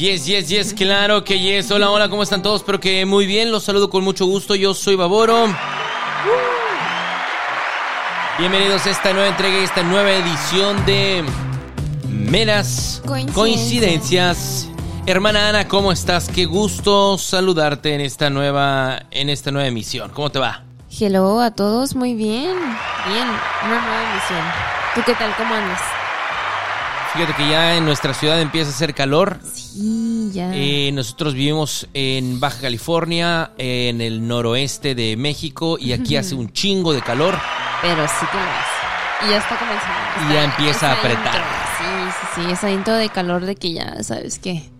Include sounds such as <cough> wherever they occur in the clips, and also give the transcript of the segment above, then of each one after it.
Yes, yes, yes, claro que yes. Hola, hola, ¿cómo están todos? Espero que muy bien. Los saludo con mucho gusto. Yo soy Baboro. Bienvenidos a esta nueva entrega, esta nueva edición de Meras Coincidencias. Coincidencias. Hermana Ana, ¿cómo estás? Qué gusto saludarte en esta nueva en esta nueva emisión. ¿Cómo te va? Hello a todos, muy bien. Bien, una nueva emisión. ¿Tú qué tal? ¿Cómo andas? Fíjate que ya en nuestra ciudad empieza a hacer calor. Sí, ya. Eh, nosotros vivimos en Baja California, en el noroeste de México, y aquí hace un chingo de calor. Pero sí que lo es. Y ya está comenzando. Y ya empieza a apretar. intro. Sí, sí, sí. Esa intro de calor de que ya, ¿sabes qué?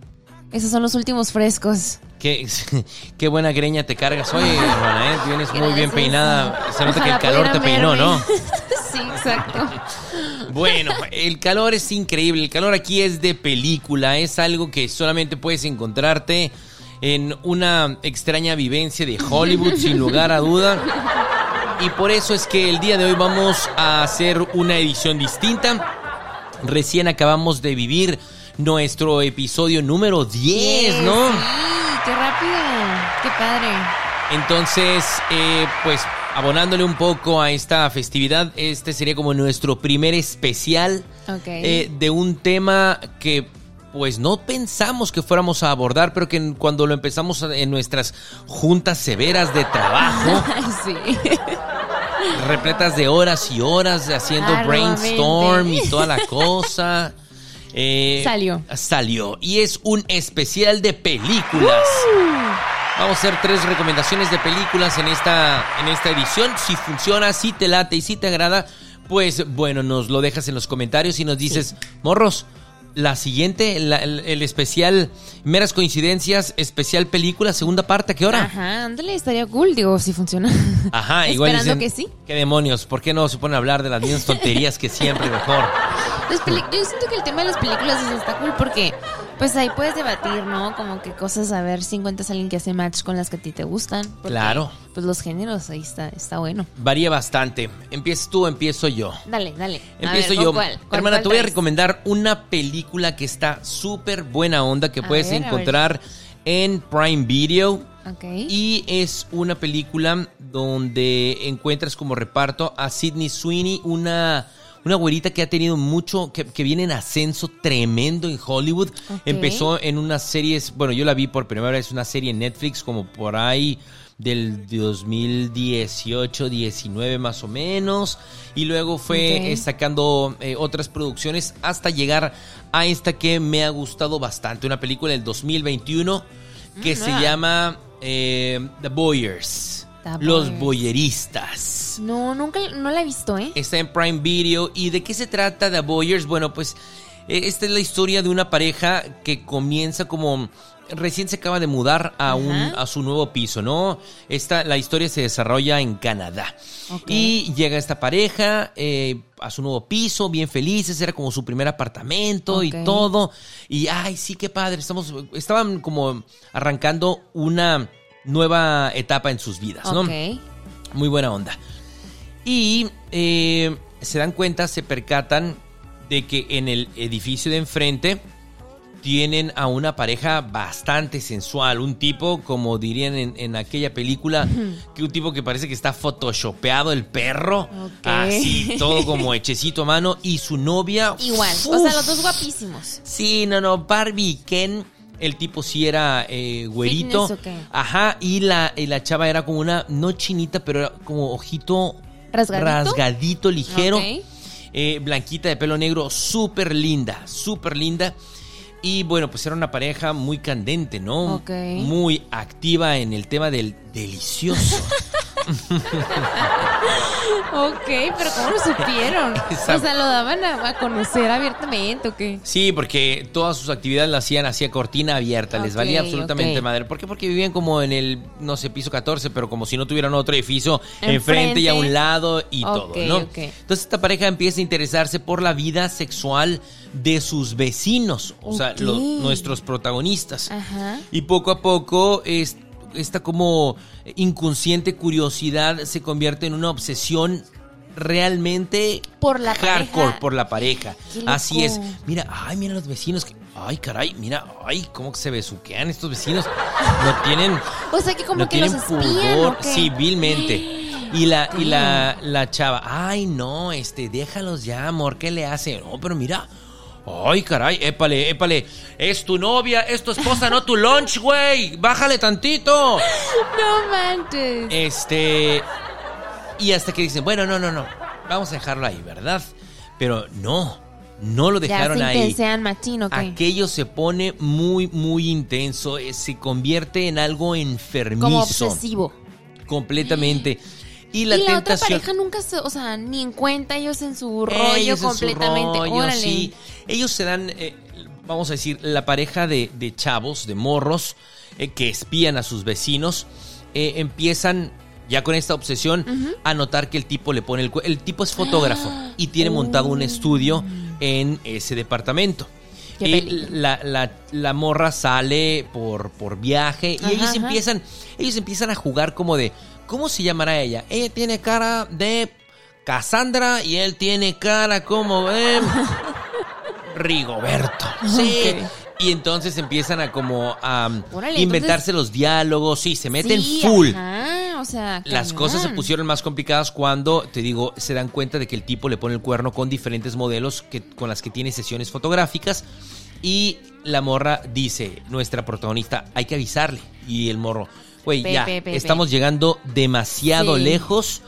Esos son los últimos frescos. Qué, <laughs> qué buena greña te cargas hoy, <laughs> hermana, ¿eh? Vienes muy bien peinada. Se nota que el calor te peinó, verme. ¿no? <laughs> sí, exacto. Bueno, el calor es increíble. El calor aquí es de película. Es algo que solamente puedes encontrarte en una extraña vivencia de Hollywood, sin lugar a duda. Y por eso es que el día de hoy vamos a hacer una edición distinta. Recién acabamos de vivir nuestro episodio número 10, ¿no? Sí, qué rápido. Qué padre. Entonces, eh, pues abonándole un poco a esta festividad, este sería como nuestro primer especial eh, de un tema que pues no pensamos que fuéramos a abordar, pero que cuando lo empezamos en nuestras juntas severas de trabajo, <laughs> sí. repletas de horas y horas haciendo brainstorm y toda la cosa. eh, Salió. Salió. Y es un especial de películas. Vamos a hacer tres recomendaciones de películas en esta, en esta edición. Si funciona, si te late y si te agrada, pues bueno, nos lo dejas en los comentarios y nos dices, morros, la siguiente, la- el, el especial, meras coincidencias, especial película, segunda parte, ¿a qué hora? Ajá, ándale, estaría cool, digo, si funciona. Ajá, <laughs> igual Esperando dicen, que sí. ¿Qué demonios? ¿Por qué no se ponen a hablar de las mismas <laughs> tonterías que siempre mejor? Yo siento que el tema de las películas es- está cool porque, pues ahí puedes debatir, ¿no? Como que cosas, a ver si encuentras a alguien que hace match con las que a ti te gustan. porque, Claro. Pues los géneros, ahí está, está bueno. Varía bastante. ¿Empiezas tú o empiezo yo? Dale, dale. A Empiezo ver, ¿con yo. cuál? ¿Cuál- Hermana, cuál te voy a recomendar una película que está súper buena onda que A puedes ver, encontrar en Prime Video. Ok. Y es una película donde encuentras como reparto a Sidney Sweeney, una, una güerita que ha tenido mucho, que, que viene en ascenso tremendo en Hollywood. Empezó en unas series, bueno, yo la vi por primera vez, una serie en Netflix como por ahí del 2018, 19 más o menos. Y luego fue eh, sacando eh, otras producciones hasta llegar a esta que me ha gustado bastante. Una película del 2021 que Mm, se nueva. llama eh, The Boyers. Los boyeristas. No, nunca, no la he visto, ¿eh? Está en Prime Video. ¿Y de qué se trata The Boyers? Bueno, pues eh, esta es la historia de una pareja que comienza como recién se acaba de mudar a un a su nuevo piso, ¿no? Esta la historia se desarrolla en Canadá. Y llega esta pareja eh, a su nuevo piso, bien felices, era como su primer apartamento y todo. Y ay, sí, qué padre, estamos estaban como arrancando una nueva etapa en sus vidas, ¿no? Ok. Muy buena onda. Y eh, se dan cuenta, se percatan de que en el edificio de enfrente tienen a una pareja bastante sensual. Un tipo, como dirían en, en aquella película, que un tipo que parece que está photoshopeado el perro. Ok. Así, todo <laughs> como hechecito a mano. Y su novia. Igual. uf, O sea, los dos guapísimos. Sí, no, no, Barbie y Ken, el tipo sí era eh, güerito. Ajá, y la, y la chava era como una, no chinita, pero era como ojito ¿Rasgadito? rasgadito, ligero. Ok. Eh, blanquita de pelo negro, súper linda, súper linda. Y bueno, pues era una pareja muy candente, ¿no? Ok. Muy activa en el tema del delicioso. <laughs> <laughs> Ok, pero ¿cómo lo supieron? <laughs> O sea, lo daban a, a conocer abiertamente o qué? Sí, porque todas sus actividades las hacían hacia cortina abierta, les valía absolutamente madre. ¿Por qué? Porque vivían como en el, no sé, piso 14, pero como si no tuvieran otro edificio Enfrente. enfrente y a un lado y todo, ¿no? Entonces esta pareja empieza a interesarse por la vida sexual de sus vecinos, o sea, nuestros protagonistas. Ajá. Y poco a poco es- esta como inconsciente curiosidad se convierte en una obsesión realmente Por la hardcore pareja. por la pareja. Así es. Mira, ay, mira los vecinos. que- ay, caray, mira, ay, cómo que se besuquean estos vecinos. No tienen, O sea que como no que los tienen espían pudor ¿o qué? civilmente. <gasps> Y la, y la, la chava, ay, no, este, déjalos ya, amor, ¿qué le hace? No, pero mira. Ay, caray, épale, épale. Es tu novia, es tu esposa, no tu lunch, güey. Bájale tantito. No manches. Este. Y hasta que dicen, bueno, no, no, no. Vamos a dejarlo ahí, ¿verdad? Pero no, no lo dejaron ya ahí. machín, ¿o qué? Aquello se pone muy, muy intenso. eh, Se convierte en algo enfermizo. Como obsesivo. Completamente. Y la y la otra pareja nunca se, o sea, ni en cuenta ellos en su rollo Ellos en su completamente. rollo, Órale. sí. Ellos se dan, eh, vamos a decir, la pareja de, de chavos, de morros, eh, que espían a sus vecinos, eh, empiezan ya con esta obsesión a notar que el tipo le pone el... El tipo es fotógrafo <gasps> y tiene montado un estudio en ese departamento. Película. la, la- la morra sale por, por viaje y Ajá, ellos ajá. empiezan, ellos empiezan a jugar como de, ¿cómo se llamará ella? Ella tiene cara de Cassandra y él tiene cara como de <laughs> Rigoberto. Sí. Y entonces empiezan a como a Órale, inventarse los diálogos, sí, se meten Sí, full. ajá, o sea, Las cañón. cosas se pusieron más complicadas cuando, te digo, se dan cuenta de que el tipo le pone el cuerno con diferentes modelos que, con las que tiene sesiones fotográficas. Y la morra dice, nuestra protagonista, hay que avisarle. Y el morro, güey, ya, estamos llegando demasiado Sí. lejos.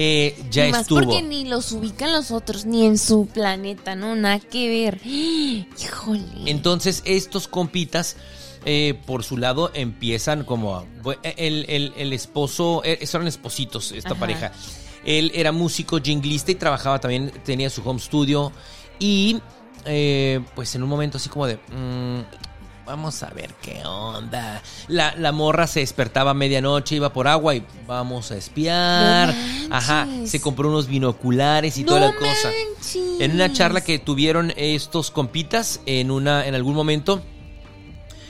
eh, ya Y más estuvo. porque ni los ubican los otros, ni en su planeta, ¿no? Nada que ver. <gasps> Híjole. Entonces, estos compitas, eh, por su lado, empiezan como. a- bu- El, el- el esposo. eh, Eran espositos, esta Ajá. pareja. Él era músico, jinglista y trabajaba también, tenía su home studio. Y. eh, pues en un momento así como de. mm, vamos a ver qué onda. La, la morra se despertaba a medianoche, iba por agua y vamos a espiar. No Ajá, se compró unos binoculares y no toda la cosa. En una charla que tuvieron estos compitas en una en algún momento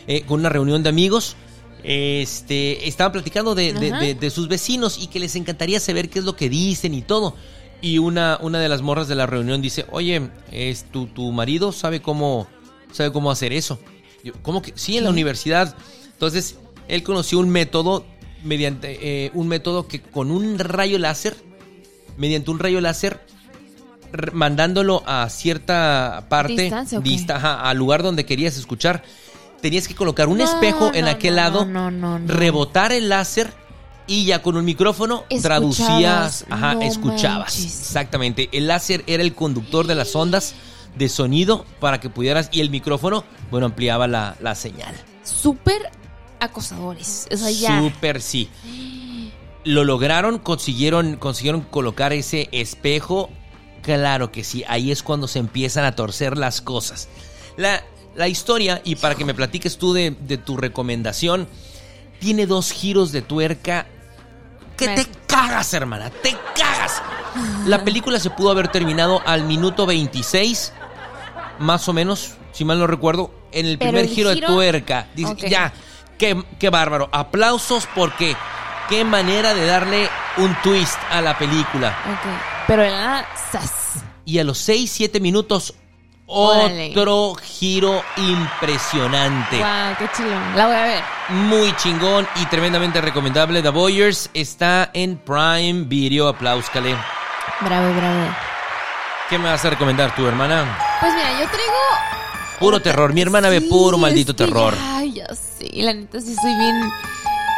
eh, con una reunión de amigos, este estaban platicando de, de- de- de sus vecinos y que les encantaría saber qué es lo que dicen y todo. Y una, una de las morras de la reunión dice, oye, es tu, tu marido sabe cómo sabe cómo hacer eso. Yo, ¿Cómo que? Sí, en la universidad. Entonces, él conoció un método mediante eh, un método que con un rayo láser, mediante un rayo láser, mandándolo a cierta parte, ¿Distancia dista- ajá, al lugar donde querías escuchar, tenías que colocar un No, espejo en no, aquel no, lado, rebotar el láser y ya con un micrófono Escuchabas, traducías, ajá, escuchabas. manches. Exactamente. El láser era el conductor de las ondas de sonido para que pudieras y el micrófono, bueno, ampliaba la, la señal. Súper acosadores. O sea, ya. Súper sí. Lo lograron, consiguieron, consiguieron colocar ese espejo. Claro que sí, ahí es cuando se empiezan a torcer las cosas. La, la historia, y para que me platiques tú de, de tu recomendación, tiene dos giros de tuerca que Me- te cagas, hermana, te cagas. La película se pudo haber terminado al minuto 26, más o menos, si mal no recuerdo, en el Pero primer el giro, de tuerca. Dice, ya, qué, qué bárbaro. Aplausos porque qué manera de darle un twist a la película. Ok. Pero era sas. Y a los 6, 7 minutos, Órale. otro giro impresionante. Wow, qué chilón. La voy a ver. Muy chingón y tremendamente recomendable. The Voyeurs está en Prime Video. Aplauscale. Bravo, bravo. ¿Qué me vas a recomendar tú, hermana? Pues mira, yo traigo. Puro terror. Mi hermana ve puro maldito terror. Ay, ya sé. La neta sí soy bien.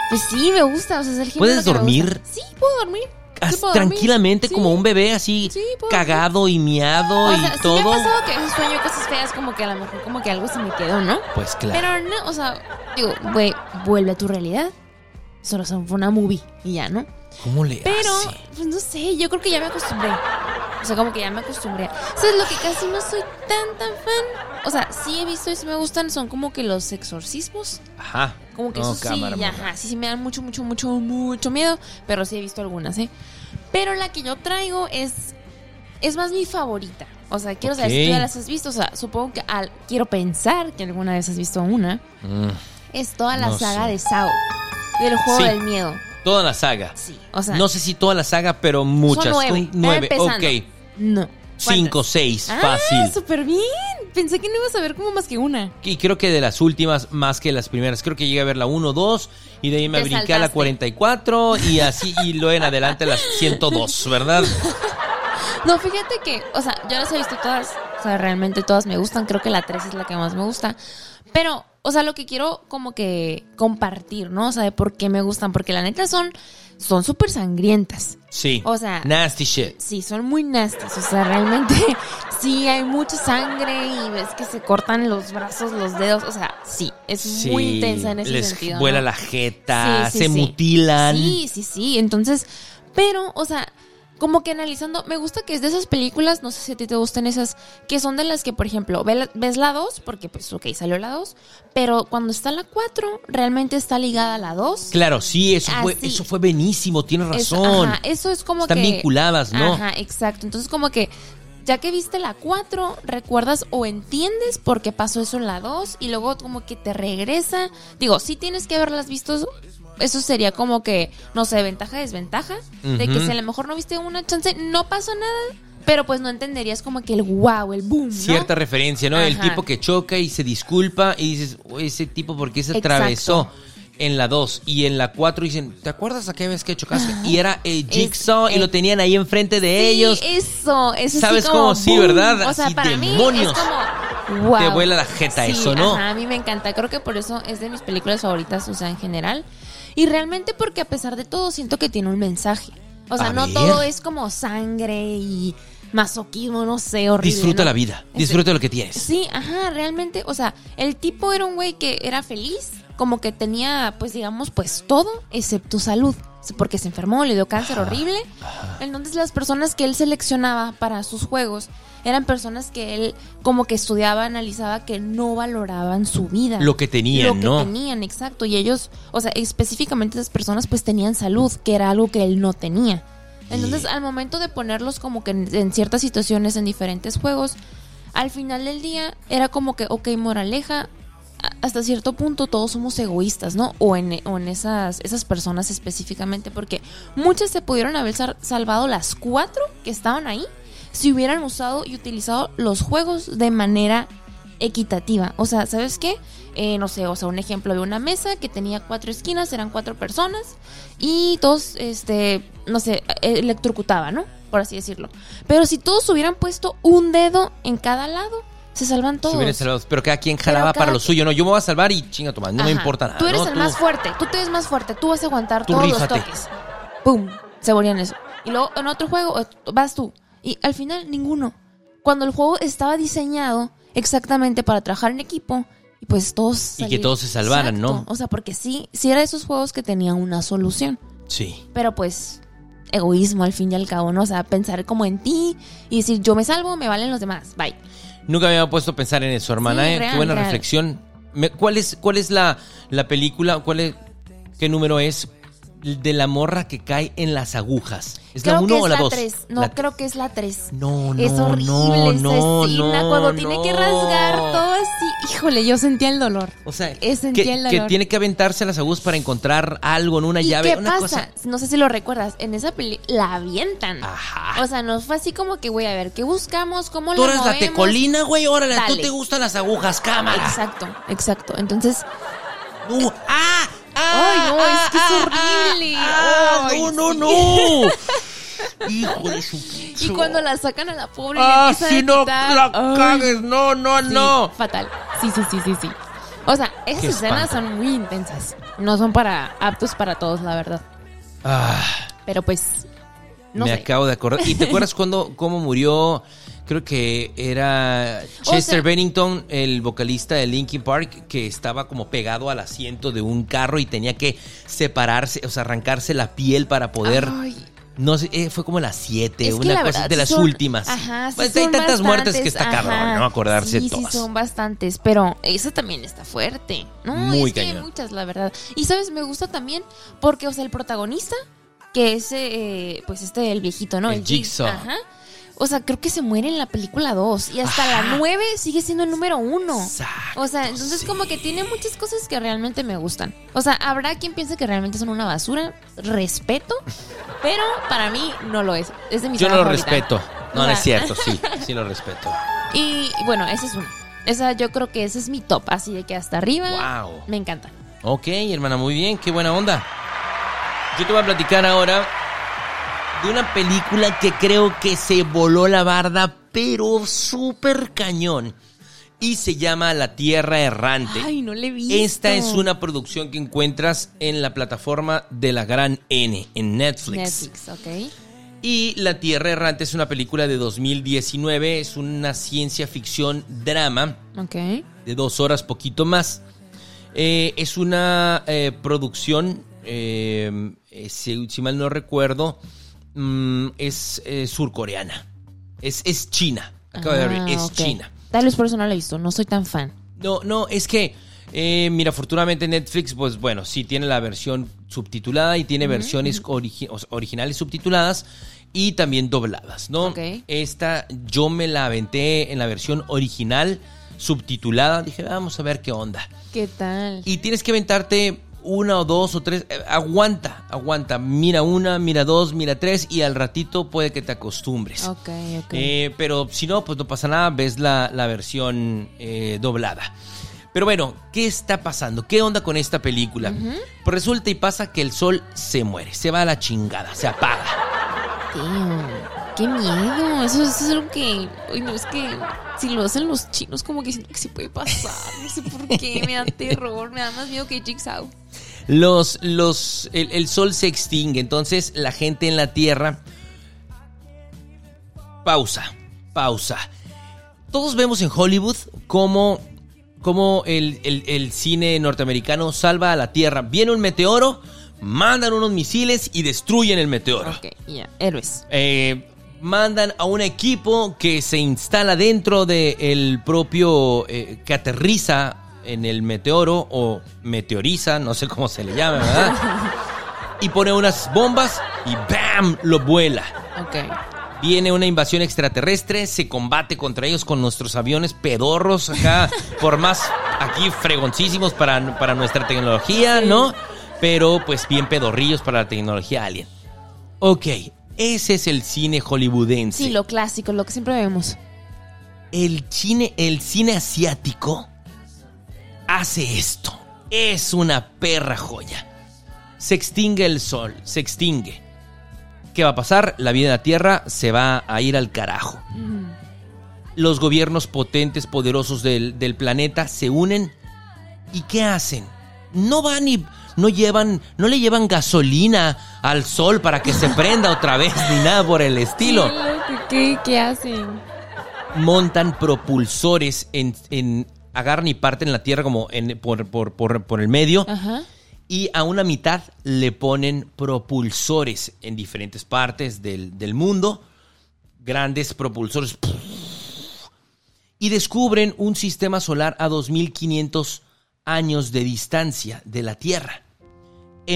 Pues sí, me gusta. O sea, es el ¿Puedes que dormir? Sí, puedo dormir. Sí, tranquilamente Sí. como un bebé así cagado y miado O y sea, sí todo. me ha pasado que sueño cosas feas, como que a lo mejor como que algo se me quedó, ¿no? Pues claro. Pero no, o sea, digo, güey, vuelve a tu realidad. Solo son- fue una movie y ya, ¿no? ¿Cómo le Pero, hace? pues no sé, yo creo que ya me acostumbré. O sea, como que ya me acostumbré. ¿Sabes lo que casi no soy tan, tan fan? O sea, sí he visto y sí me gustan, son como que los exorcismos. Ajá. Como que No, eso cámara, sí, ajá, sí, sí me dan mucho, mucho, mucho, mucho miedo. Pero sí he visto algunas, ¿eh? Pero la que yo traigo es. Es más mi favorita. O sea, quiero saber si tú ya las has visto. O sea, supongo que al, quiero pensar que alguna vez has visto una. Mm. Es toda la No saga sé. de Sao. Del juego Sí. del miedo. Toda la saga. Sí, o sea, no sé si toda la saga, pero muchas. son nueve. Empezando. ok. No. Cinco, seis, Ah, fácil. súper bien. Pensé que no ibas a ver como más que una. Y creo que de las últimas más que las primeras. Creo que llegué a ver la 1, 2 y de ahí me Te brinqué a la saltaste. 44 y así y luego en adelante a las 102, ¿verdad? <laughs> No, fíjate que, o sea, yo las he visto todas. O sea, realmente todas me gustan. Creo que la 3 es la que más me gusta. Pero, o sea, lo que quiero como que compartir, ¿no? O sea, de por qué me gustan. Porque la neta son son súper sangrientas. Sí. O sea- Nasty shit. Sí, son muy nasties. O sea, realmente <laughs> sí hay mucha sangre y ves que se cortan los brazos, los dedos. O sea, sí, es Sí, muy intensa en ese les sentido. vuela ¿no? la jeta, Sí, sí, se mutilan. Sí, sí, sí. Entonces, pero, o sea, como que analizando, me gusta que es de esas películas, no sé si a ti te gustan esas, que son de las que, por ejemplo, ves la 2, porque pues, ok, salió la 2, pero cuando está la 4, realmente está ligada a la 2. Claro, sí, eso fue, eso fue buenísimo, tienes Eso, razón. ajá, eso es como Están que... vinculadas, ¿no? Ajá, exacto. Entonces, como que ya que viste la 4, recuerdas o entiendes por qué pasó eso en la 2 y luego como que te regresa. Digo, sí tienes que haberlas visto. Eso sería como que, no sé, ventaja, desventaja. De que si a lo mejor no viste una chance, no pasó nada. Pero pues no entenderías como que el wow, el boom. ¿no? Cierta referencia, ¿no? El tipo que choca y se disculpa y dices, "Oh, ese tipo, ¿por qué se Exacto. atravesó? En la 2 y en la 4 dicen, ¿te acuerdas aquella vez que chocaste? Y era eh, Jigsaw y eh, lo tenían ahí enfrente de Sí, ellos. eso, eso sí ¿Sabes como cómo? Sí. ¿verdad? O sea, Así, para demonios. mí es como wow. Te vuela la jeta Sí, eso, ¿no? Ajá, a mí me encanta. Creo que por eso es de mis películas favoritas, o sea, en general. Y realmente porque a pesar de todo siento que tiene un mensaje. O sea, A no ver. todo es como sangre y masoquismo, no sé, horrible. Disfruta ¿no? la vida, disfruta lo que tienes. Sí, ajá, realmente, o sea, el tipo era un güey que era feliz, como que tenía, pues digamos, pues todo, excepto salud, porque se enfermó, le dio cáncer horrible. Entonces las personas que él seleccionaba para sus juegos eran personas que él como que estudiaba, analizaba que no valoraban su vida. Lo que tenían, Lo que ¿no? tenían, exacto. Y ellos, o sea, específicamente esas personas pues tenían salud, que era algo que él no tenía. Entonces, al momento de ponerlos como que en, ciertas situaciones en diferentes juegos, al final del día era como que, ok, moraleja, hasta cierto punto todos somos egoístas, ¿no? O en, esas, esas personas específicamente, porque muchas se pudieron haber sal- salvado las cuatro que estaban ahí si hubieran usado y utilizado los juegos de manera equitativa. O sea, ¿sabes qué? Eh, no sé, o sea, un ejemplo de una mesa que tenía cuatro esquinas, eran cuatro personas y todos, este, no sé, electrocutaban, ¿no? Por así decirlo. Pero si todos hubieran puesto un dedo en cada lado, se salvan Se todos. hubieran salvado, pero cada quien jalaba cada para lo suyo. No, yo me voy a salvar y chinga tu madre, no me importa nada. Tú eres ¿no? el más fuerte, tú te ves más fuerte, tú vas a aguantar Tú todos rífate. los toques. ¡Pum! Se volvían eso. Y luego en otro juego eh, vas tú. Y al final ninguno. Cuando el juego estaba diseñado exactamente para trabajar en equipo y pues todos... Y que todos se salvaran, ¿no? O sea, porque sí, sí era de esos juegos que tenían una solución. Sí. Pero pues egoísmo al fin y al cabo, ¿no? O sea, pensar como en ti y decir yo me salvo, me valen los demás. Bye. Nunca me había puesto a pensar en eso, hermana. Sí, ¿eh? real, Qué buena real. reflexión. Me- ¿Cuál es, cuál es la, la película? ¿Cuál es, ¿Qué número es? De la morra que cae en las agujas. ¿Es la creo 1 que o la la 2? 3. No, creo que es la 3. No, no, Es horrible no, no, no, cuando tiene que rasgar todo así. Híjole, yo sentía el dolor. O sea, sentía que, el que dolor. tiene que aventarse a las agujas para encontrar algo en una ¿Y llave. qué una pasa? cosa. No sé si lo recuerdas. En esa peli la avientan. Ajá. O sea, no fue así como que, güey, a ver, ¿qué buscamos? ¿Cómo Tú lo eres la tecolina, güey. Órale, tú te gustan las agujas, cámara. Exacto, exacto. Entonces, Uh, ¡Ah! Ay, ¡Ah! no, es que es ¡Ah! horrible. ¡Ah! Ay, ¡No, no, no! <laughs> Hijo de su y cuando la sacan a la pobre y le ¡Ah, si no quitar- la Ay, cagues! ¡No, no, sí, no! Fatal. Sí, sí, sí, sí, sí. O sea, esas Qué escenas son muy intensas. No son para aptos para todos, la verdad. Ah, Pero pues, no me sé. acabo de acordar. ¿Y te acuerdas <laughs> cuando, cómo murió? Creo que era Chester sea- Bennington, el vocalista de Linkin Park, que estaba como pegado al asiento de un carro y tenía que separarse, o sea, arrancarse la piel para poder. Ay, No sé, eh, fue como las 7, Es que una la cosa verdad, de las son- últimas. Ajá, sí Pues hay tantas muertes que está bastantes, cabrón, ajá. ¿no? Acordarse sí, de todas. Sí, son bastantes, pero esa también está fuerte. No, Muy es que hay cañón. muchas, la verdad. Y sabes, me gusta también porque, o sea, el protagonista, que es, eh, pues este, el viejito, ¿no? El Jigsaw. Ajá. O sea, creo que se muere en la película 2 y hasta la 9 sigue siendo el número 1. Exacto, O sea, entonces sí. como que tiene muchas cosas que realmente me gustan. O sea, habrá quien piense que realmente son una basura, respeto, pero para mí no lo es. Es de mi Yo no lo favorita. respeto. No, O no es cierto, sí, <laughs> sí lo respeto. Y bueno, esa es una. Esa yo creo que ese es mi top, así de que hasta arriba Wow. me encanta. Ok, hermana, muy bien, qué buena onda. Yo te voy a platicar ahora de una película que creo que se voló la barda, pero súper cañón. Y se llama La Tierra Errante. Ay, no le he visto. Esta es una producción que encuentras en la plataforma de la Gran N, en Netflix. Netflix, ok. Y La Tierra Errante es una película de 2019, es una ciencia ficción drama Ok. de dos horas, poquito más. Eh, es una eh, producción, eh, si, si mal no recuerdo, mm, es eh, surcoreana. Es, es China. Acabo de ver, Ah, es. China. Tal vez por eso no la he visto, no soy tan fan. No, no, es que, eh, mira, afortunadamente Netflix, pues bueno, sí tiene la versión subtitulada y tiene versiones origi- originales subtituladas y también dobladas, ¿no? Ok. Esta yo me la aventé en la versión original subtitulada. Dije, vamos a ver qué onda. ¿Qué tal? Y tienes que aventarte una o dos o tres. eh, aguanta, aguanta. Mira una, mira dos, mira tres y al ratito puede que te acostumbres. Ok, ok. Eh, pero si no, pues no pasa nada, ves la, la versión eh, doblada. Pero bueno, ¿qué está pasando? ¿Qué onda con esta película? Pues resulta y pasa que el sol se muere, se va a la chingada, se apaga. Damn, ¡Qué miedo! Eso, eso es algo que. Uy, no, es que si lo hacen los chinos, como que siento que sí puede pasar. No sé por qué. Me da terror. Me da más miedo que Jigsaw. Los, los, el, el sol se extingue, entonces la gente en la Tierra... Pausa, pausa. Todos vemos en Hollywood cómo, cómo el, el- el cine norteamericano salva a la Tierra. Viene un meteoro, mandan unos misiles y destruyen el meteoro. Ok, ya. Héroes. Eh, mandan a un equipo que se instala dentro del propio eh, que aterriza en el meteoro o meteoriza, no sé cómo se le llama, ¿verdad? <laughs> y pone unas bombas y ¡bam! lo vuela. Ok. Viene una invasión extraterrestre, se combate contra ellos con nuestros aviones pedorros acá, <laughs> por más aquí fregoncísimos para, para nuestra tecnología, ¿no? Pero pues bien pedorrillos para la tecnología alien. Ok, ese es el cine hollywoodense. Sí, lo clásico, lo que siempre vemos. El cine, el cine asiático hace esto. Es una perra joya. Se extingue el sol, se extingue. ¿Qué va a pasar? La vida en la Tierra se va a ir al carajo. Los gobiernos potentes, poderosos del, del planeta se unen. ¿Y qué hacen? No van y no llevan, no le llevan gasolina al sol para que se prenda otra vez ni nada por el estilo Qué loco, ¿Qué, qué hacen? montan propulsores en, en agarran y parten la tierra como en, por, por, por, por el medio Ajá. y a una mitad le ponen propulsores en diferentes partes del, del mundo, grandes propulsores, y descubren un sistema solar a 2500 años de distancia de la Tierra.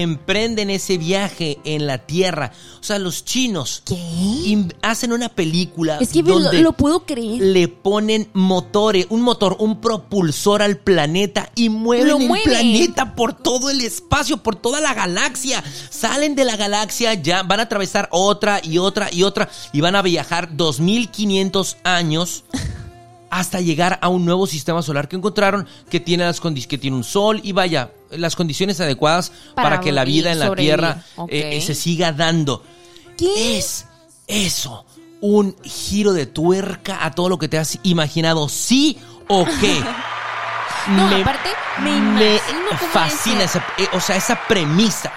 Emprenden ese viaje en la Tierra. O sea, los chinos ¿Qué? hacen una película Es que lo, donde lo puedo creer. le ponen motores, un motor, un propulsor al planeta y mueven Lo el planeta por todo el espacio, por toda la galaxia. Salen de la galaxia, ya van a atravesar otra y otra y otra y van a viajar 2500 años hasta llegar a un nuevo sistema solar que encontraron que tiene las que tiene un sol y vaya, las condiciones adecuadas para, Para que la vida en la. Tierra eh, eh, se siga dando. ¿Qué? Es eso un giro de tuerca a todo lo que te has imaginado, sí o qué. <laughs> No, aparte, me cómo fascina es. esa, eh, o sea, esa premisa.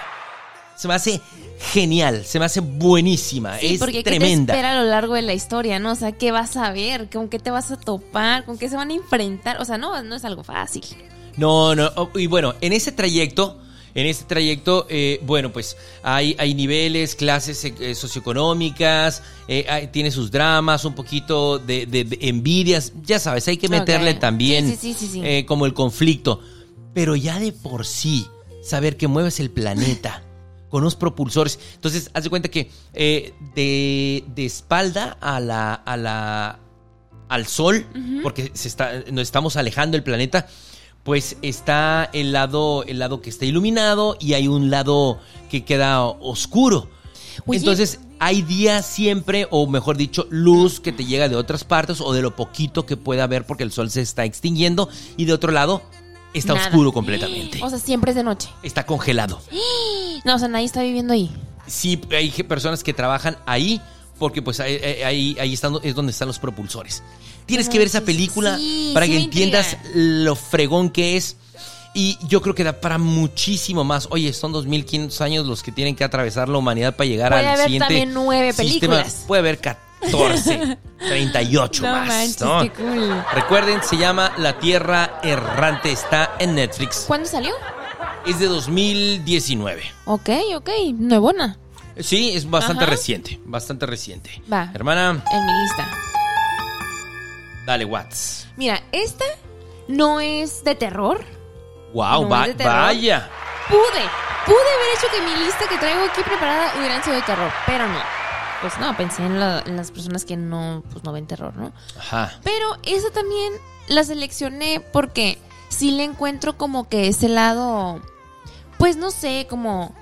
Se me hace genial, se me hace buenísima, Sí, es porque ¿qué tremenda. te espera a lo largo de la historia, no? O sea, ¿qué vas a ver? ¿Con qué te vas a topar? ¿Con qué se van a enfrentar? O sea, no, no es algo fácil. No, no, y bueno, en ese trayecto, en ese trayecto, eh, bueno, pues hay, hay niveles, clases eh, socioeconómicas, eh, hay- tiene sus dramas, un poquito de, de- de envidias, ya sabes, hay que meterle también Sí, sí, como el conflicto, pero ya de por sí, saber que mueves el planeta con unos propulsores. Entonces, haz de cuenta que eh, de, de espalda a la, a la, al sol, porque se está, nos estamos alejando del planeta, pues está el lado, el lado que está iluminado y hay un lado que queda oscuro. Oye. Entonces, hay días siempre, o mejor dicho, luz que te llega de otras partes o de lo poquito que pueda haber porque el sol se está extinguiendo y de otro lado está Nada. oscuro completamente. O sea, siempre es de noche. Está congelado. <gasps> No, o sea, nadie está viviendo ahí. Sí, hay personas que trabajan ahí porque pues ahí, ahí, ahí están, es donde están los propulsores. Tienes que ver esa película sí, para sí que entiendas lo fregón que es. Y yo creo que da para muchísimo más. Oye, son 2500 años los que tienen que atravesar la humanidad para llegar Puede al haber siguiente también nueve sistema. películas. Puede haber 14, 38 No más. manches, ¿no? qué cool. Recuerden, se llama La Tierra Errante. Está en Netflix. ¿Cuándo salió? Es de 2019. Ok, ok, nuevona. Sí, es bastante Ajá. reciente, bastante reciente. Va. Hermana, En mi lista. dale Watts. Mira, esta no es de terror. Wow, No, va- es de terror. vaya. Pude, pude haber hecho que mi lista que traigo aquí preparada hubieran sido de terror, pero no. Pues no, pensé en, la- en las personas que no, pues no ven terror, ¿no? Ajá. Pero esa también la seleccioné porque sí le encuentro como que ese lado, pues no sé, como...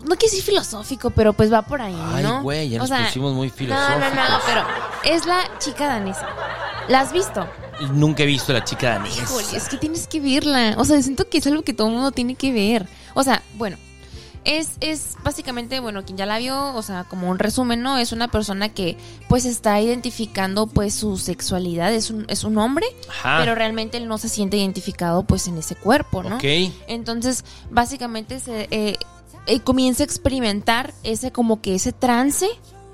No quiero decir filosófico, pero pues va por ahí, Ay, ¿no? güey, ya O nos sea, pusimos muy No, filosóficos. no, no, pero es la chica danesa. ¿La has visto? Nunca he visto la chica danesa. Híjole, es que tienes que verla. O sea, siento que es algo que todo el mundo tiene que ver. O sea, bueno, es, es básicamente, bueno, quien ya la vio, o sea, como un resumen, ¿no? Es una persona que pues está identificando pues su sexualidad, es un, es un hombre, Ajá. pero realmente él no se siente identificado pues en ese cuerpo, ¿no? Ok. Entonces, básicamente se eh, eh, comienza a experimentar ese como que ese trance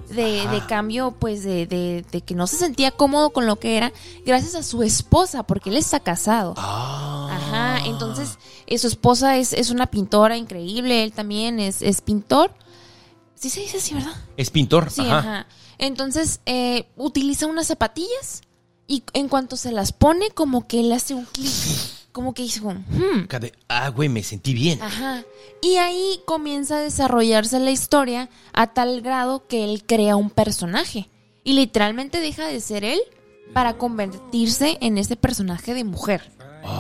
de, de cambio, pues de, de- de que no se sentía cómodo con lo que era, gracias a su esposa, porque él está casado. Ah. Ajá, entonces eh, su esposa es, es una pintora increíble, él también es, es pintor. Sí se dice así, ¿verdad? Es pintor. Sí, ajá. ajá. Entonces eh, utiliza unas zapatillas y en cuanto se las pone, como que él hace un clic, como que dice, como, hmm, de, Ah, güey, me sentí bien. Ajá. Y ahí comienza a desarrollarse la historia a tal grado que él crea un personaje. Y literalmente deja de ser él para convertirse en ese personaje de mujer.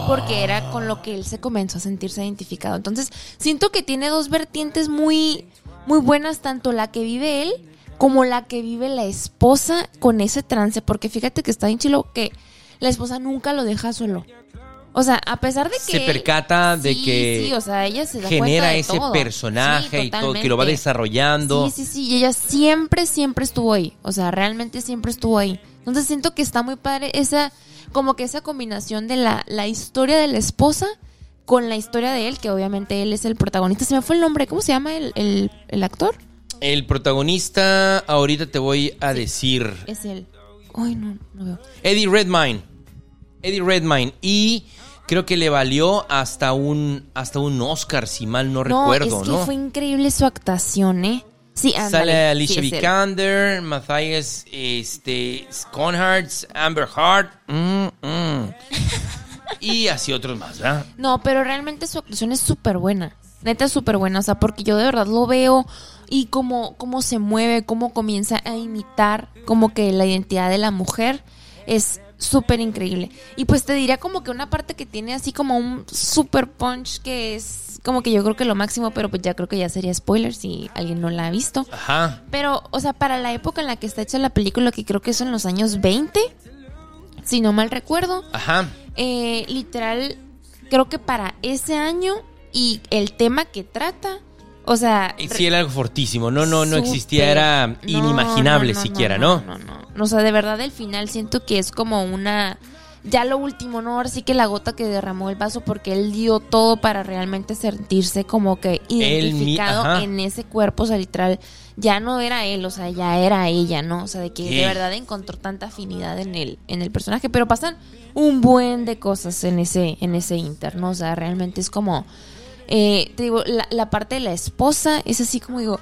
Porque era con lo que él se comenzó a sentirse identificado. Entonces, siento que tiene dos vertientes muy, muy buenas, tanto la que vive él como la que vive la esposa con ese trance. Porque fíjate que está bien chilo que la esposa nunca lo deja solo. O sea, a pesar de que. Se percata de Sí, que sí, o sea, ella se da cuenta genera de ese todo. personaje Sí, y todo, que lo va desarrollando. Sí, sí, sí. Y ella siempre, siempre estuvo ahí. O sea, realmente siempre estuvo ahí. Entonces siento que está muy padre esa, como que esa combinación de la, la historia de la esposa con la historia de él, que obviamente él es el protagonista. Se me fue el nombre. ¿Cómo se llama el, el, el actor? El protagonista, ahorita te voy a decir. Es él. Ay, no, no veo. Eddie Redmayne. Eddie Redmayne. Y creo que le valió hasta un, hasta un Oscar, si mal no, recuerdo, es que ¿no? fue increíble su actuación, ¿eh? Sí. Sale Alicia Sí. Vikander, Matthias este, Sconhardt, Amber Hart. mm, mm. y así otros más, ¿verdad? No, pero realmente su actuación es súper buena. Neta es súper buena. O sea, porque yo de verdad lo veo y cómo, cómo se mueve, cómo comienza a imitar como que la identidad de la mujer es súper increíble. Y pues te diría como que una parte que tiene así como un super punch que es como que yo creo que lo máximo, pero pues ya creo que ya sería spoiler si alguien no la ha visto. Ajá. Pero, o sea, para la época en la que está hecha la película, que creo que es en los años 20, si no mal recuerdo, Ajá. eh, literal, creo que para ese año y el tema que trata, o sea... Sí, era algo fortísimo. No, no, no existía. Era inimaginable no, no, siquiera. No, no, no. O sea, de verdad, el final siento que es como una... Ya lo último, ¿no? Ahora sí que la gota que derramó el vaso porque él dio todo para realmente sentirse como que identificado en ese cuerpo, o sea, literal, ya no era él, o sea, ya era ella, ¿no? O sea, de que ¿Qué? de verdad encontró tanta afinidad en el, en el personaje, pero pasan un buen de cosas en ese, en ese inter, ¿no? O sea, realmente es como, eh, te digo, la, la parte de la esposa es así como digo,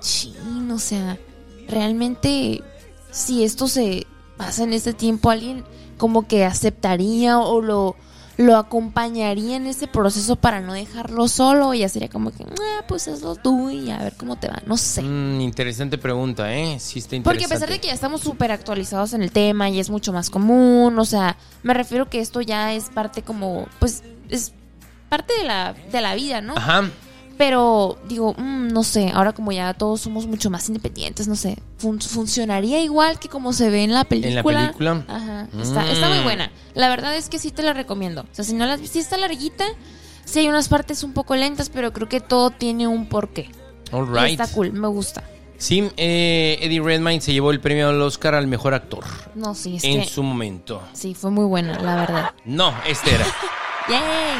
chin, o sea, realmente si esto se pasa en este tiempo, alguien como que aceptaría o lo lo acompañaría en ese proceso para no dejarlo solo. Y ya sería como que, ah, pues hazlo tú y a ver cómo te va. No sé. Mm, interesante pregunta, ¿eh? Sí está interesante. Porque a pesar de que ya estamos súper actualizados en el tema y es mucho más común, o sea, me refiero que esto ya es parte como, pues, es parte de la, de la vida, ¿no? Ajá. Pero digo, mm, no sé, ahora como ya todos somos mucho más independientes, no sé, fun- funcionaría igual que como se ve en la película. ¿En la película? Ajá, está, está muy Mm. buena. La verdad es que sí te la recomiendo. O sea, si no la sí está larguita, sí hay unas partes un poco lentas, pero creo que todo tiene un porqué. All right. Está cool, me gusta. Sí, eh, Eddie Redmayne se llevó el premio al Oscar al mejor actor No, sí, es en que su momento. sí, fue muy buena, la verdad. No, este era. <laughs> ¡Yay!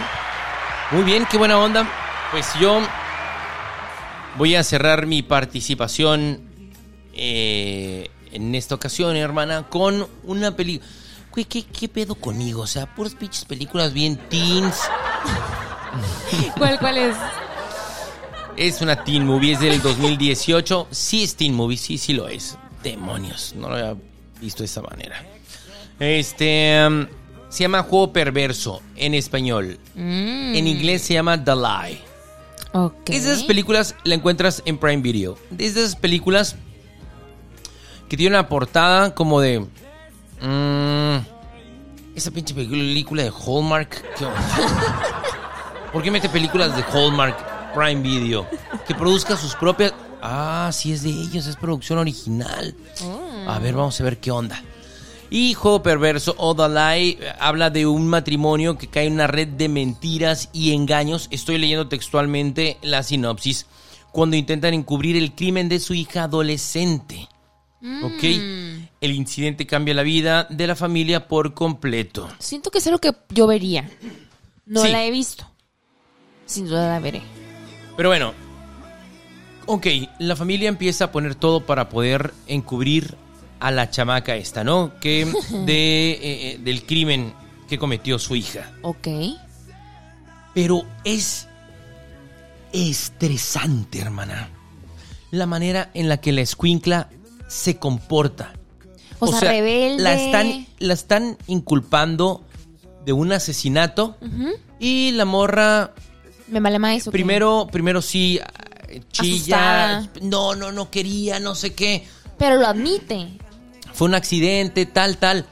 Muy bien, qué buena onda. Pues yo voy a cerrar mi participación eh, en esta ocasión, hermana, con una película. ¿qué, ¿qué pedo conmigo? O sea, puras pinches películas bien teens. ¿Cuál, cuál es? Es una teen movie, es del 2018. Sí es teen movie, sí, sí lo es. Demonios, no lo había visto de esta manera. Este um, se llama Juego Perverso en español. Mm, En inglés se llama The Lie. Ok. Es de esas películas, la encuentras en Prime Video. Es de esas películas que tiene una portada como de. mm, esa pinche película de Hallmark. ¿qué onda? <laughs> ¿Por qué mete películas de Hallmark Prime Video? Que produzca sus propias. Ah, sí es de ellos, es producción original. Mm. A ver, vamos a ver qué onda. Hijo perverso o The Lie eh, habla de un matrimonio que cae en una red de mentiras y engaños. Estoy leyendo textualmente la sinopsis. Cuando intentan encubrir el crimen de su hija adolescente. ¿Ok? El incidente cambia la vida de la familia por completo. Siento que es algo que yo vería. No Sí. la he visto. Sin duda la veré. Pero bueno, ok, la familia empieza a poner todo para poder encubrir a la chamaca esta, ¿no? Que <laughs> de, eh, eh, del crimen que cometió su hija. Ok. Pero es estresante, hermana. La manera en la que la escuincla se comporta. O, sea, rebelde. La están, la están inculpando de un asesinato y la morra Me vale más eso. que- primero, primero sí eh, chilla. Asustada. No, no, no quería, no sé qué. Pero lo admite. Fue un accidente, tal, tal.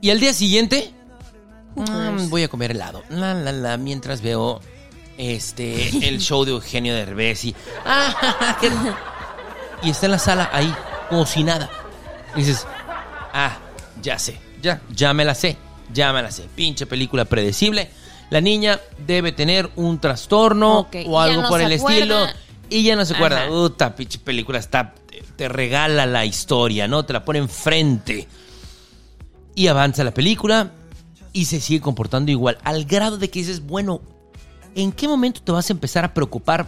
Y al día siguiente, mm, voy a comer helado. La, la, la, mientras veo este <laughs> el show de Eugenio Derbez y, ah, <laughs> <laughs> y está en la sala ahí, como si nada. Y dices, ah, ya sé, ya, ya me la sé, ya me la sé. Pinche película predecible. La niña debe tener un trastorno o algo no por el acuerda. estilo. Y ya no se acuerda. Puta, pinche película está. Te, regala la historia, ¿no? Te la pone enfrente. Y avanza la película y se sigue comportando igual. Al grado de que dices, bueno, ¿en qué momento te vas a empezar a preocupar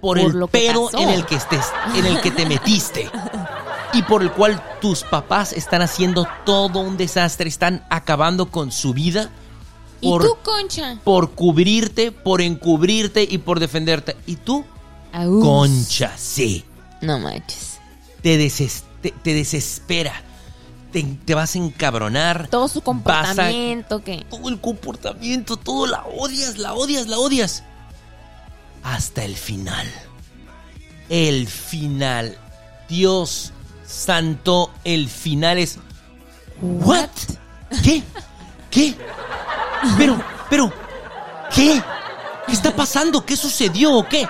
por, Por el pedo en el que estés, en el que te metiste? Y por el cual tus papás están haciendo todo un desastre, están acabando con su vida. ¿Y Por, tú, concha? por cubrirte, por encubrirte y por defenderte. Y tú, Aus. concha, sí No manches. Te, deses- te, te desespera. Te, te vas a encabronar. Todo su a- comportamiento, que todo el comportamiento, todo la odias, la odias, la odias. Hasta el final. El final. Dios santo, el final es... ¿What? ¿Qué? ¿Qué? Pero, pero, ¿qué? ¿Qué está pasando? ¿Qué sucedió o qué?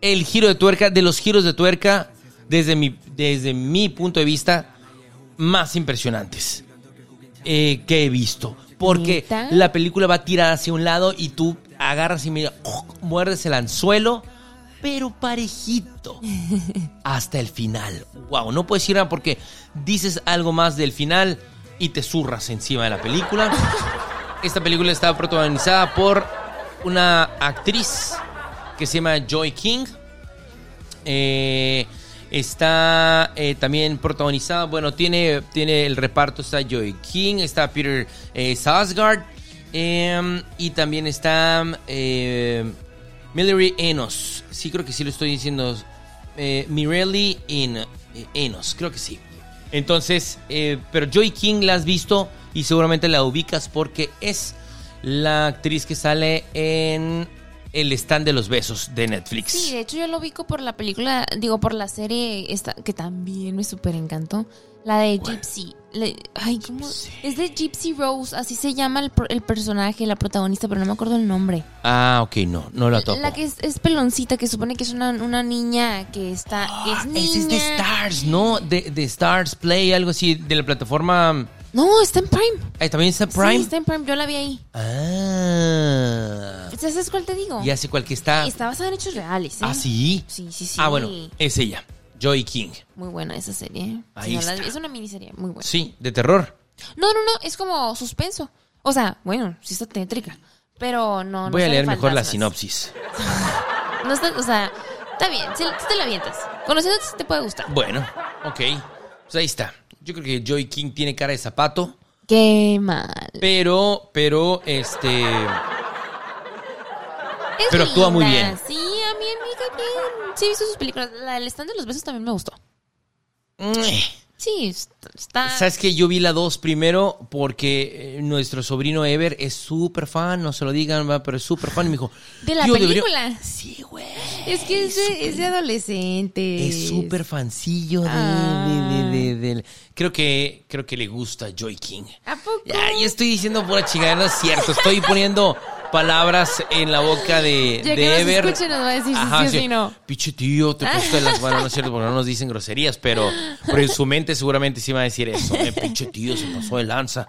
El giro de tuerca, de los giros de tuerca, desde mi, desde mi punto de vista, más impresionantes eh, que he visto. Porque la película va tirada hacia un lado y tú agarras y mira, muerdes el anzuelo, pero parejito. <laughs> hasta el final. Wow, no puedes ir nada porque dices algo más del final y te zurras encima de la película. <laughs> Esta película está protagonizada por una actriz que se llama Joy King. Eh, está eh, también protagonizada, bueno, tiene, tiene el reparto, está Joy King, está Peter eh, Sarsgaard eh, y también está eh, Mallory Enos. Sí, creo que sí lo estoy diciendo. Mirelli en, Enos, creo que sí. Entonces, pero Joy King la has visto y seguramente la ubicas porque es la actriz que sale en El stand de los besos de Netflix. Sí, de hecho yo lo ubico por la película, digo, por la serie esta, que también me súper encantó. La de Gypsy. Le- ay, ¿cómo? Es de Gypsy Rose, así se llama el, el personaje, la protagonista, pero no me acuerdo el nombre. Ah, ok, no, no la topo. La que es, es peloncita, que supone que es una, una niña que está. que es niña. Ese es de Stars, ¿no? De, de Stars Play, algo así, de la plataforma... No, está en Prime. Ahí también está Prime. Sí, está en Prime, yo la vi ahí. Ah. ¿Sabes cuál te digo? Ya sé cuál que está. Está basada en hechos reales, ¿eh? Ah, sí. Sí, sí, sí. Ah, bueno, es ella. Joy King. Muy buena esa serie. Ahí Si no la- está. es una miniserie muy buena. Sí, de terror. No, no, no, es como suspenso. O sea, bueno, sí está tétrica. Pero no. no Voy a leer mejor la sinopsis. <laughs> No está, o sea, está bien, sí te la avientas. Conociéndote te puede gustar. Bueno, ok. Pues ahí está. Yo creo que Joy King tiene cara de zapato, Qué mal. pero, pero, este... Es pero actúa muy linda. bien. Sí, a mí, a mí también. Sí, he visto sus películas. La del stand de los besos también me gustó. Sí, está. ¿Sabes que Yo vi la 2 primero porque eh, nuestro sobrino Ever es súper fan, no se lo digan, pero es súper fan y me dijo... ¿De la película? Sí, güey. Es que es de, es de adolescente. Es súper fancillo de, de- de- de- del- Creo que, creo que le gusta Joy King. ¿A poco? Ya, ya estoy diciendo pura chingada, no es cierto. Estoy poniendo palabras en la boca de, Ya de que nos Ever. escuche nos va a decir si sí si no. Piche tío, te <laughs> pusiste las manos, no es cierto, porque no nos dicen groserías, pero, pero en su mente seguramente sí va a decir eso. Eh, pinche tío, se pasó de lanza.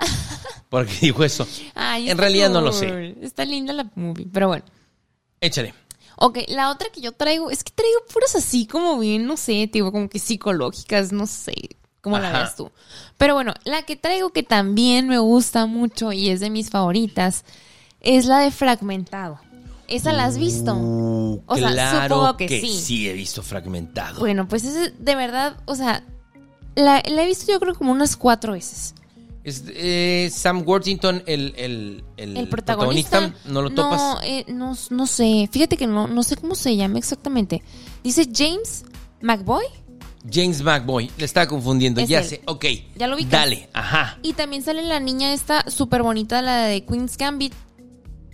Porque dijo eso. Ay, en realidad no lo sé. Está linda la movie, pero bueno. Échale. Ok, la otra que yo traigo, es que traigo puras así como bien, no sé, tipo como que psicológicas, no sé cómo la Ajá. veas tú. Pero bueno, la que traigo que también me gusta mucho y es de mis favoritas es la de Fragmentado. ¿Esa la has visto? Uh, O sea, claro supongo que que, sí. sí he visto fragmentado. Bueno, pues es de verdad, o sea, la, la he visto yo creo como unas cuatro veces. Es, eh, Sam Worthington, el, el, el, El protagonista. ¿no lo topas? No, eh, no, no sé. Fíjate que no, no sé cómo se llama exactamente. Dice James McBoy. James McBoy, le estaba confundiendo, Es ya él. sé, ok. ¿Ya lo ubicas? Dale, ajá. Y también sale la niña esta súper bonita, la de Queen's Gambit.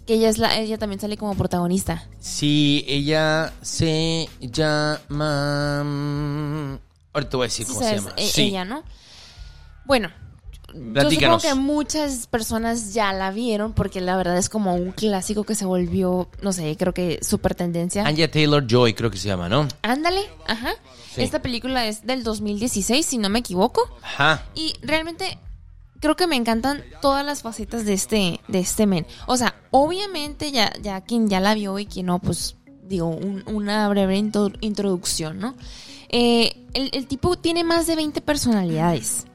Que ella, es la, ella también sale como protagonista. Sí, ella se llama... mm, Ahorita te voy a decir Sí, cómo se llama. e- sí. Ella, ¿no? Bueno, yo supongo que muchas personas ya la vieron porque la verdad es como un clásico que se volvió, no sé, creo que súper tendencia. Anya Taylor-Joy creo que se llama, ¿no? Ándale, ajá. Sí. Esta película es del 2016, si no me equivoco. Ajá. Y realmente creo que me encantan todas las facetas de este, de este men. O sea, obviamente ya, ya quien ya la vio y quien no, pues digo, un- una breve intro- introducción, ¿no? Eh, el, el tipo tiene más de 20 personalidades.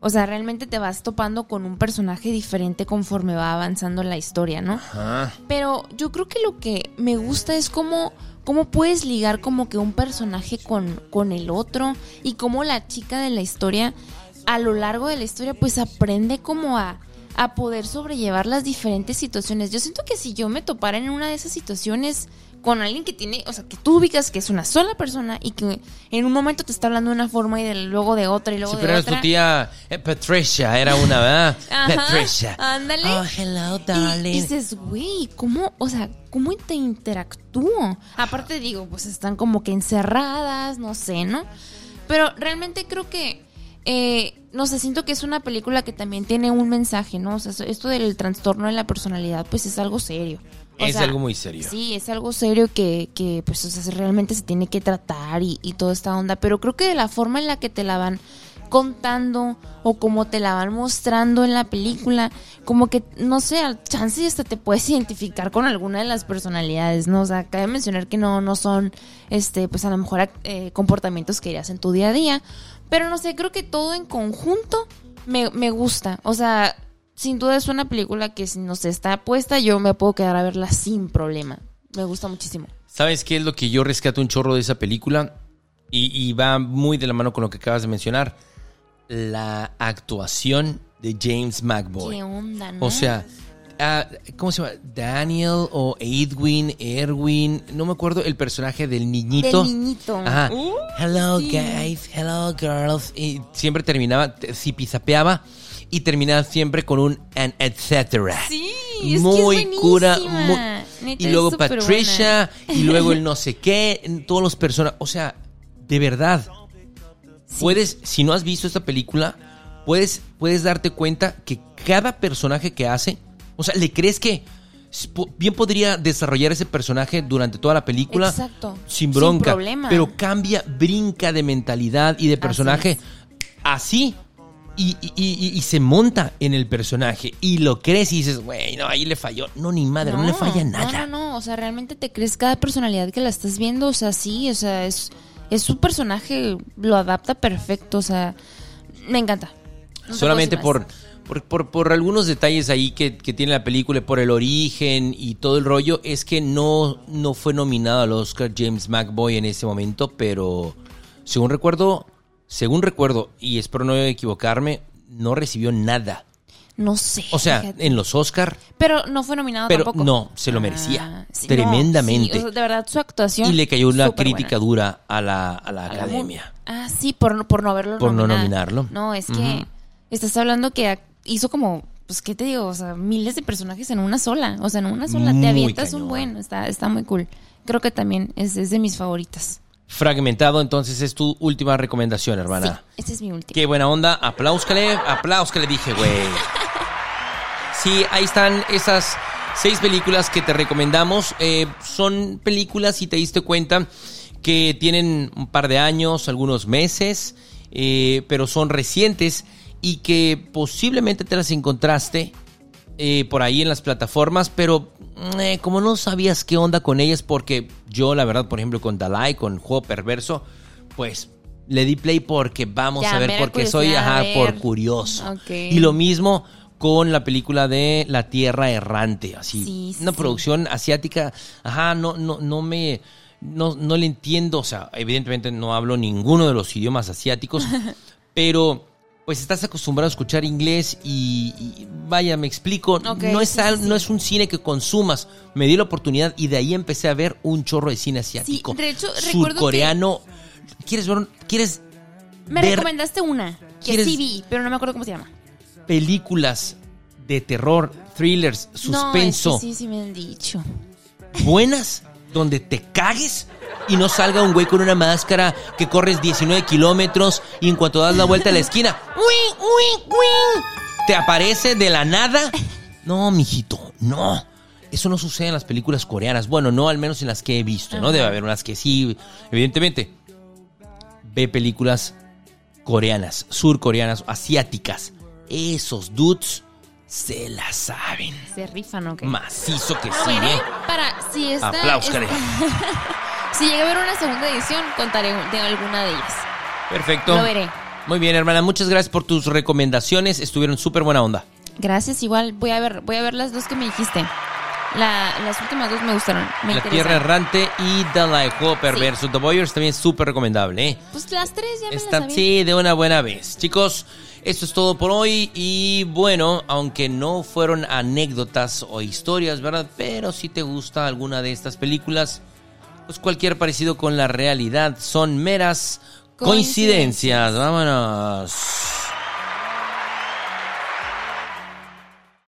O sea, realmente te vas topando con un personaje diferente conforme va avanzando la historia, ¿no? Ajá. Pero yo creo que lo que me gusta es cómo, cómo puedes ligar como que un personaje con, con el otro y cómo la chica de la historia a lo largo de la historia pues aprende como a, a poder sobrellevar las diferentes situaciones. Yo siento que si yo me topara en una de esas situaciones con alguien que tiene, o sea, que tú ubicas que es una sola persona y que en un momento te está hablando de una forma y de, luego de otra y luego Sí, de pero otra. tu tía eh, Patricia, era una, ¿verdad? <laughs> Ajá, Patricia. ándale. Oh, hello, Y darling. dices, güey, ¿cómo, o sea, cómo te interactúo? Aparte digo, pues están como que encerradas, no sé, ¿no? Pero realmente creo que, eh, no sé, siento que es una película que también tiene un mensaje, ¿no? O sea, esto del trastorno de la personalidad, pues es algo serio. O Es sea, algo muy serio. Sí, es algo serio que, que pues, o sea, realmente se tiene que tratar y, y toda esta onda. Pero creo que de la forma en la que te la van contando o como te la van mostrando en la película, como que, no sé, al chance y hasta te puedes identificar con alguna de las personalidades, ¿no? O sea, cabe mencionar que no, no son, este, pues a lo mejor eh, comportamientos que harías en tu día a día. Pero no sé, creo que todo en conjunto me, me gusta. O sea, sin duda es una película que si no se está puesta, yo me puedo quedar a verla sin problema. Me gusta muchísimo. ¿Sabes qué es lo que yo rescato un chorro de esa película? Y, y va muy de la mano con lo que acabas de mencionar. La actuación de James McBoy. ¿Qué onda, no? O sea, ah, ¿cómo se llama? Daniel o Edwin, Erwin, no me acuerdo el personaje del niñito. Del niñito. Ajá. Uh, hello sí. guys, hello girls. Y siempre terminaba, te- zipizapeaba y termina siempre con un and etcétera. Sí, es muy que es cura. buenísima. muy- Neta, y luego Patricia, y luego el no sé qué, todos los personajes. O sea, de verdad, puedes, si no has visto esta película, puedes, puedes darte cuenta que cada personaje que hace, o sea, le crees que bien podría desarrollar ese personaje durante toda la película Exacto. sin Sin bronca, problema. pero cambia, brinca de mentalidad y de personaje así. Y, y- y- y se monta en el personaje y lo crees y dices, güey, no, ahí le falló. No, ni madre, no, le falla nada. No, no, no. O sea, realmente te crees cada personalidad que la estás viendo. O sea, sí, o sea, es, es su personaje, lo adapta perfecto. O sea, me encanta. No Solamente por, por, por, por algunos detalles ahí que, que tiene la película, por el origen y todo el rollo, es que no, no fue nominado al Oscar James McBoy en ese momento, pero según recuerdo, según recuerdo, y espero no equivocarme, no recibió nada. No sé. O sea, fíjate. en los Oscar Pero no fue nominado pero tampoco. no, se lo merecía. Ah, sí, Tremendamente. no, sí, o sea, de verdad, su actuación. y le cayó una crítica buena. dura a la, a la A academia. Ah, sí, por, no- por no haberlo Por no nominarlo. No, es que estás hablando que hizo como, pues, ¿qué te digo? O sea, miles de personajes en una sola. O sea, en una sola Muy te avientas cañón. un buen. Está, está muy cool. Creo que también es, es de mis favoritas. Fragmentado, entonces es tu última recomendación, hermana. Sí, esa es mi última. Qué buena onda. Apláuscale, aplausos le dije, güey. Sí, ahí están esas seis películas que te recomendamos. Eh, son películas, si te diste cuenta, que tienen un par de años, algunos meses, eh, pero son recientes y que posiblemente te las encontraste eh, por ahí en las plataformas, pero eh, como no sabías qué onda con ellas, porque yo, la verdad, por ejemplo, con Dalai, con Juego Perverso, pues le di play porque vamos Ya, a ver, porque soy, ajá, por curioso. Y lo mismo con la película de La Tierra Errante, así, Sí, sí, una sí. producción asiática, ajá, no, no, no me, no, no le entiendo, o sea, evidentemente no hablo ninguno de los idiomas asiáticos, <laughs> pero pues estás acostumbrado a escuchar inglés y, y vaya, me explico, no, es sí, al- sí, sí. no es un cine que consumas, me di la oportunidad y de ahí empecé a ver un chorro de cine asiático, de hecho, surcoreano, ¿quieres ver, un- quieres Me ver recomendaste una que ¿Quieres- sí vi, pero no me acuerdo cómo se llama. películas de terror, thrillers, suspenso, No, es que sí, sí me han dicho. buenas, donde te cagues y no salga un güey con una máscara que corres 19 kilómetros y en cuanto das la vuelta a la esquina, ¡uing, uing, uing! te aparece de la nada. No, mijito, no. Eso no sucede en las películas coreanas. Bueno, no, al menos en las que he visto, ¿no? Debe haber unas que sí, evidentemente. Ve películas coreanas, surcoreanas, asiáticas. Esos dudes se la saben. Se rifan, ¿ok? Macizo que sí, Bueno, ¿eh? para si esta, Aplausos, esta-. <laughs> si llega a haber una segunda edición, contaré de alguna de ellas. Perfecto. Lo veré. Muy bien, hermana. Muchas gracias por tus recomendaciones. Estuvieron súper buena onda. Gracias, igual voy a ver, voy a ver las dos que me dijiste. La- las últimas dos me gustaron. Me La interesan. Tierra Errante y The Life Juego Perverso. The Voyeurs también súper recomendable, ¿eh? Pues las tres ya me Está, las sabía. sí, de una buena vez. Chicos, esto es todo por hoy. Y bueno, aunque no fueron anécdotas o historias, ¿verdad? Pero si te gusta alguna de estas películas, pues cualquier parecido con la realidad son meras coincidencias. Coincidencias. Vámonos.